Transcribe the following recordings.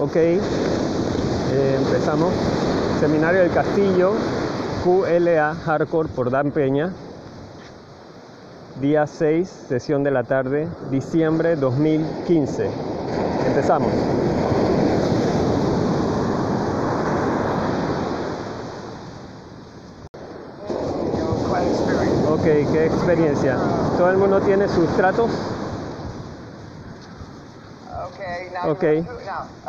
Ok, eh, empezamos. Seminario del Castillo, QLA Hardcore por Dan Peña. Día 6, sesión de la tarde, diciembre 2015. Empezamos. Ok, qué experiencia. ¿Todo el mundo tiene sus tratos? Ok,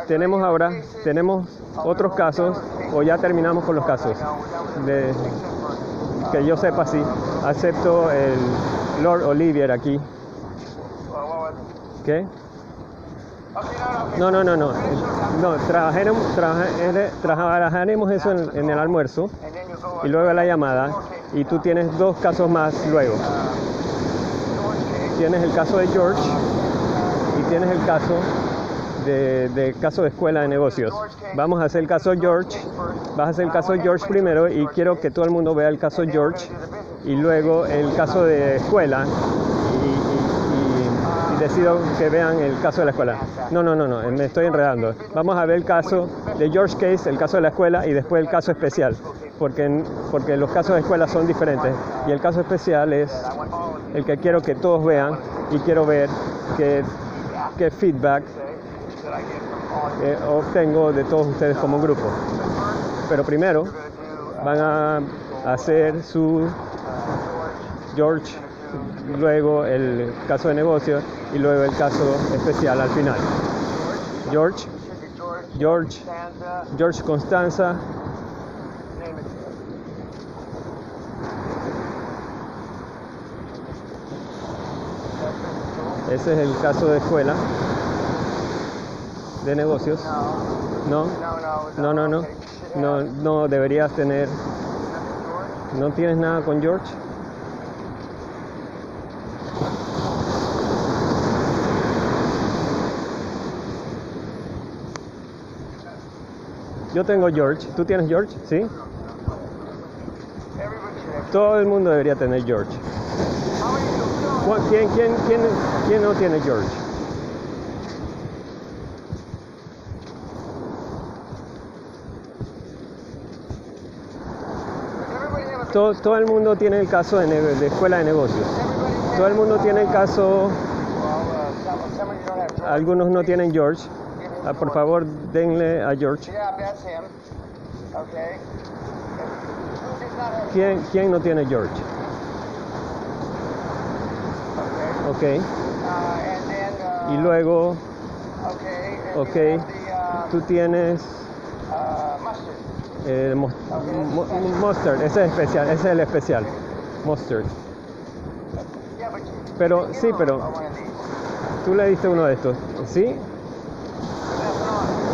tenemos ahora, tenemos otros casos, o ya terminamos con los casos. Que yo sepa, sí. Acepto el Lord Olivier aquí. ¿Qué? No, no, no, no. No, trabajaremos, trabajaremos eso en el almuerzo y luego la llamada. Y tú tienes dos casos más luego. Tienes el caso de George y tienes el caso de, caso de escuela de negocios. Vamos a hacer el caso George, vas a hacer el caso George primero y quiero que todo el mundo vea el caso George y luego el caso de escuela y, decido que vean el caso de la escuela. No, no, no, no, me estoy enredando. Vamos a ver el caso de George Case, el caso de la escuela y después el caso especial, porque, porque los casos de escuela son diferentes y el caso especial es el que quiero que todos vean y quiero ver qué, qué feedback eh, obtengo de todos ustedes como grupo. Pero primero van a hacer su George, luego el caso de negocio y luego el caso especial al final. George, George, George Constanza. Ese es el caso de escuela de negocios? No. No, no, no. No, no deberías tener. ¿No tienes nada con George? Yo tengo George. ¿Tú tienes George? ¿Sí? Todo el mundo debería tener George. ¿Quién, quién, quién, quién no tiene George? Todo, el mundo tiene el caso de, escuela de negocios. Todo el mundo tiene el caso. Algunos no tienen George. Ah, por favor, denle a George. ¿Quién, ¿Quién no tiene George? Ok. Y luego, ok, tú tienes eh, mustard, ese es especial, ese es el especial. Mustard. Pero sí, pero tú le diste uno de estos, ¿sí?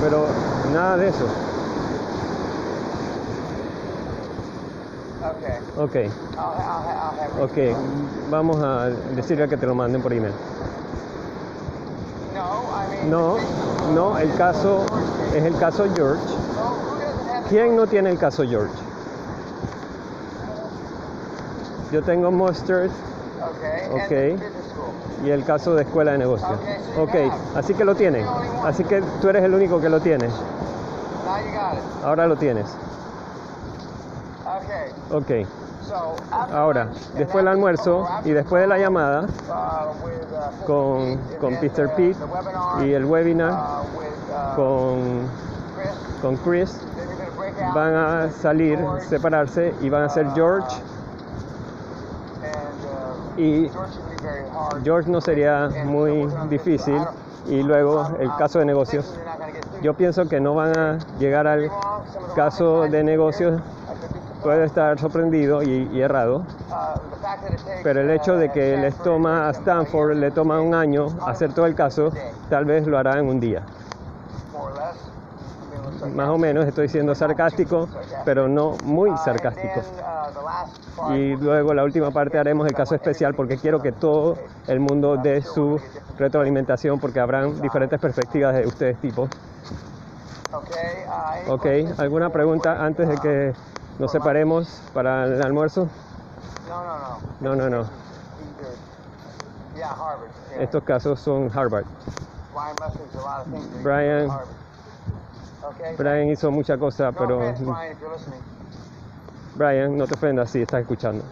Pero nada de eso. Ok. Ok, vamos a decirle que te lo manden por email. No, no, el caso es el caso George. ¿Quién no tiene el caso George? Yo tengo Mustard. Ok. Y el caso de escuela de negocios. Ok, así que lo tiene. Así que tú eres el único que lo tiene. Ahora lo tienes. Ok. Ahora, después del almuerzo y después de la llamada con, con Peter Pete y el webinar con, con Chris, van a salir, separarse y van a ser George. Y George no sería muy difícil. Y luego el caso de negocios. Yo pienso que no van a llegar al caso de negocios. Puede estar sorprendido y, errado. Pero el hecho de que les toma a Stanford, le toma un año hacer todo el caso, tal vez lo hará en un día más o menos, estoy siendo sarcástico, pero no muy sarcástico. Y luego la última parte haremos el caso especial porque quiero que todo el mundo dé su retroalimentación porque habrán diferentes perspectivas de ustedes tipos. Ok, ¿alguna pregunta antes de que nos separemos para el almuerzo? No, no, no. Estos casos son Harvard. Brian. Brian hizo muchas cosas, No pero Brian, no te ofendas si estás escuchando.